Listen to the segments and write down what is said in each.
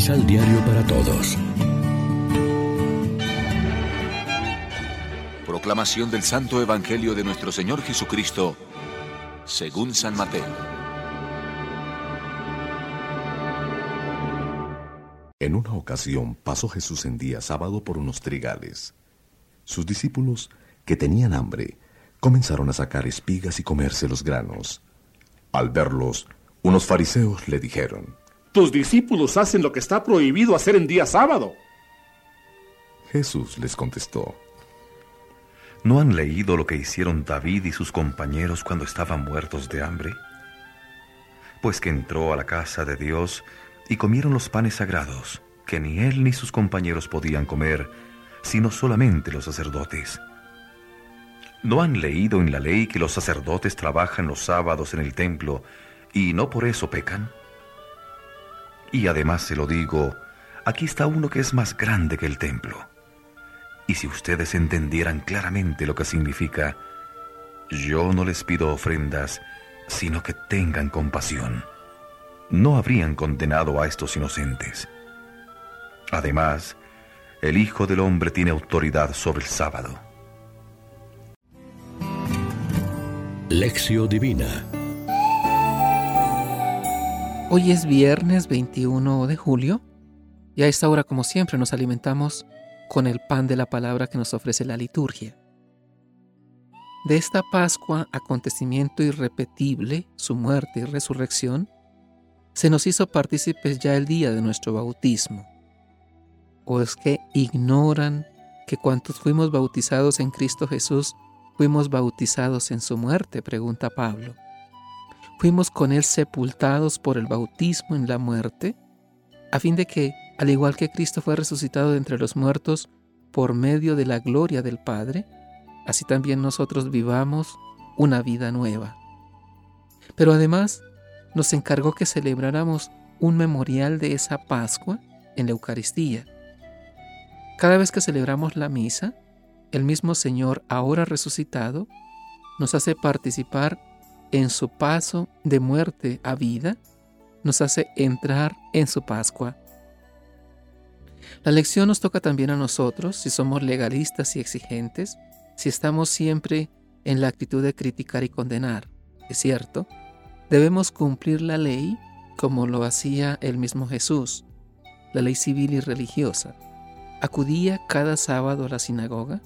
Misal Diario para Todos. Proclamación del Santo Evangelio de nuestro Señor Jesucristo, según San Mateo. En una ocasión pasó Jesús en día sábado por unos trigales. Sus discípulos, que tenían hambre, comenzaron a sacar espigas y comerse los granos. Al verlos, unos fariseos le dijeron, Tus discípulos hacen lo que está prohibido hacer en día sábado. Jesús les contestó, ¿No han leído lo que hicieron David y sus compañeros cuando estaban muertos de hambre? Pues que entró a la casa de Dios y comieron los panes sagrados, que ni él ni sus compañeros podían comer, sino solamente los sacerdotes. ¿No han leído en la ley que los sacerdotes trabajan los sábados en el templo y no por eso pecan? Y además se lo digo, aquí está uno que es más grande que el templo. Y si ustedes entendieran claramente lo que significa, yo no les pido ofrendas, sino que tengan compasión. No habrían condenado a estos inocentes. Además, el Hijo del Hombre tiene autoridad sobre el sábado. Lección Divina Hoy es viernes 21 de julio y a esta hora, como siempre, nos alimentamos con el pan de la palabra que nos ofrece la liturgia. De esta Pascua, acontecimiento irrepetible, su muerte y resurrección, se nos hizo partícipes ya el día de nuestro bautismo. ¿O es que ignoran que cuantos fuimos bautizados en Cristo Jesús, fuimos bautizados en su muerte? pregunta Pablo. Fuimos con él sepultados por el bautismo en la muerte, a fin de que, al igual que Cristo fue resucitado de entre los muertos por medio de la gloria del Padre, así también nosotros vivamos una vida nueva. Pero además nos encargó que celebráramos un memorial de esa Pascua en la Eucaristía. Cada vez que celebramos la misa, el mismo Señor, ahora resucitado, nos hace participar en su paso de muerte a vida, nos hace entrar en su Pascua. La lección nos toca también a nosotros si somos legalistas y exigentes, si estamos siempre en la actitud de criticar y condenar. Es cierto, debemos cumplir la ley como lo hacía el mismo Jesús, la ley civil y religiosa. Acudía cada sábado a la sinagoga,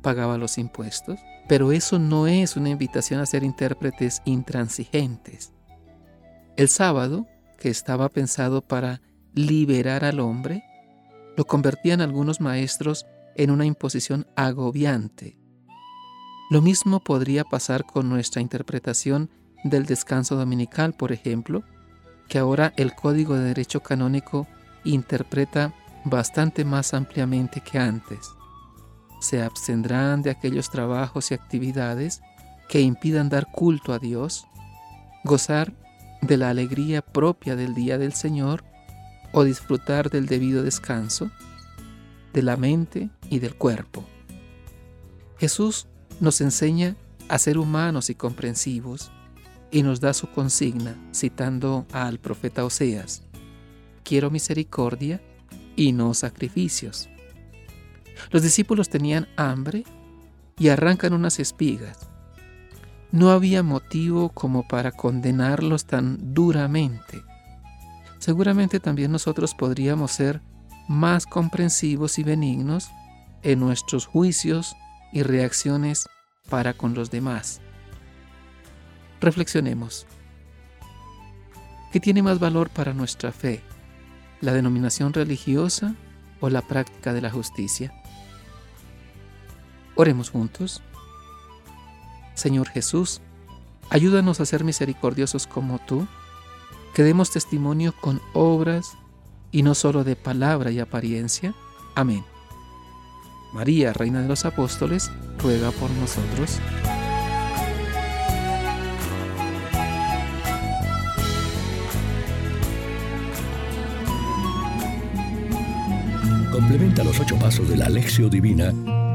pagaba los impuestos, pero eso no es una invitación a ser intérpretes intransigentes. El sábado, que estaba pensado para liberar al hombre, lo convertían algunos maestros en una imposición agobiante. Lo mismo podría pasar con nuestra interpretación del descanso dominical, por ejemplo, que ahora el Código de Derecho Canónico interpreta bastante más ampliamente que antes. Se abstendrán de aquellos trabajos y actividades que impidan dar culto a Dios, gozar de la alegría propia del día del Señor o disfrutar del debido descanso de la mente y del cuerpo. Jesús nos enseña a ser humanos y comprensivos y nos da su consigna citando al profeta Oseas, quiero misericordia y no sacrificios. Los discípulos tenían hambre y arrancan unas espigas. No había motivo como para condenarlos tan duramente. Seguramente también nosotros podríamos ser más comprensivos y benignos en nuestros juicios y reacciones para con los demás. Reflexionemos. ¿Qué tiene más valor para nuestra fe? ¿La denominación religiosa o la práctica de la justicia? Oremos juntos. Señor Jesús, ayúdanos a ser misericordiosos como tú, que demos testimonio con obras y no solo de palabra y apariencia. Amén. María, Reina de los Apóstoles, ruega por nosotros. Complementa los ocho pasos de la Alexio Divina